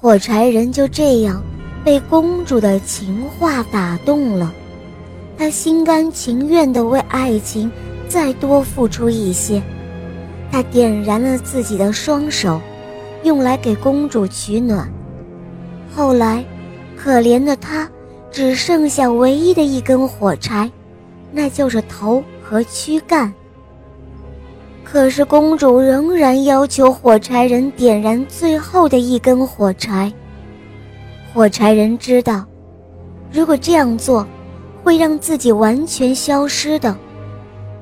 火柴人就这样被公主的情话打动了，他心甘情愿地为爱情再多付出一些。他点燃了自己的双手，用来给公主取暖。后来，可怜的他只剩下唯一的一根火柴，那就是头和躯干。可是公主仍然要求火柴人点燃最后的一根火柴。火柴人知道，如果这样做，会让自己完全消失的，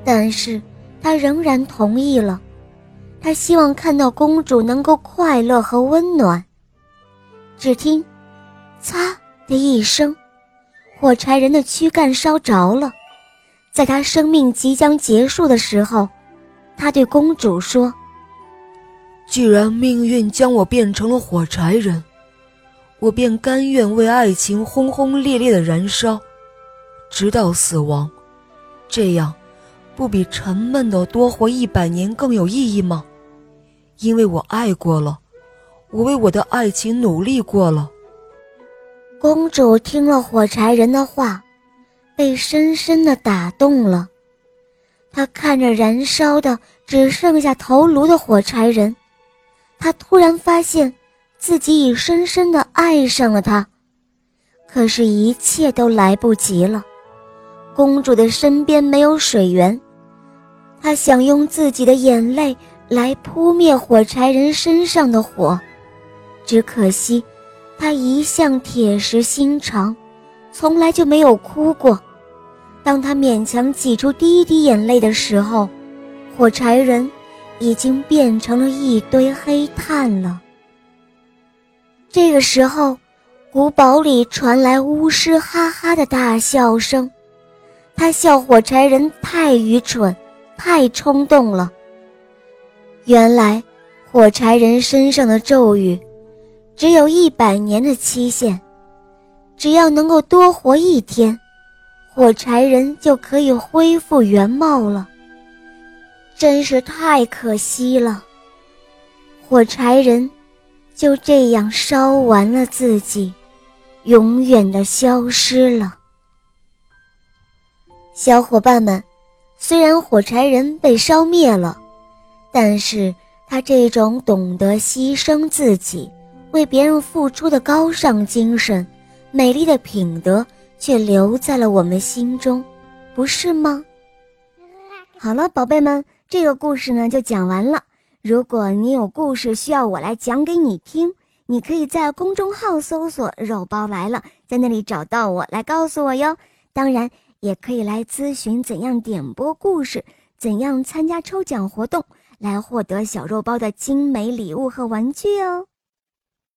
但是他仍然同意了。他希望看到公主能够快乐和温暖。只听“擦”的一声，火柴人的躯干烧着了。在他生命即将结束的时候。他对公主说：“既然命运将我变成了火柴人，我便甘愿为爱情轰轰烈烈的燃烧，直到死亡。这样，不比沉闷的多活一百年更有意义吗？因为我爱过了，我为我的爱情努力过了。”公主听了火柴人的话，被深深的打动了。她看着燃烧的只剩下头颅的火柴人，他突然发现自己已深深地爱上了他。可是，一切都来不及了。公主的身边没有水源，他想用自己的眼泪来扑灭火柴人身上的火，只可惜，他一向铁石心肠，从来就没有哭过。当他勉强挤出第一滴眼泪的时候，火柴人已经变成了一堆黑炭了。这个时候，古堡里传来巫师哈哈的大笑声，他笑火柴人太愚蠢，太冲动了。原来，火柴人身上的咒语只有一百年的期限，只要能够多活一天。火柴人就可以恢复原貌了，真是太可惜了。火柴人就这样烧完了自己，永远的消失了。小伙伴们，虽然火柴人被烧灭了，但是他这种懂得牺牲自己、为别人付出的高尚精神、美丽的品德。却留在了我们心中，不是吗？好了，宝贝们，这个故事呢就讲完了。如果你有故事需要我来讲给你听，你可以在公众号搜索“肉包来了”，在那里找到我来告诉我哟。当然，也可以来咨询怎样点播故事，怎样参加抽奖活动，来获得小肉包的精美礼物和玩具哦。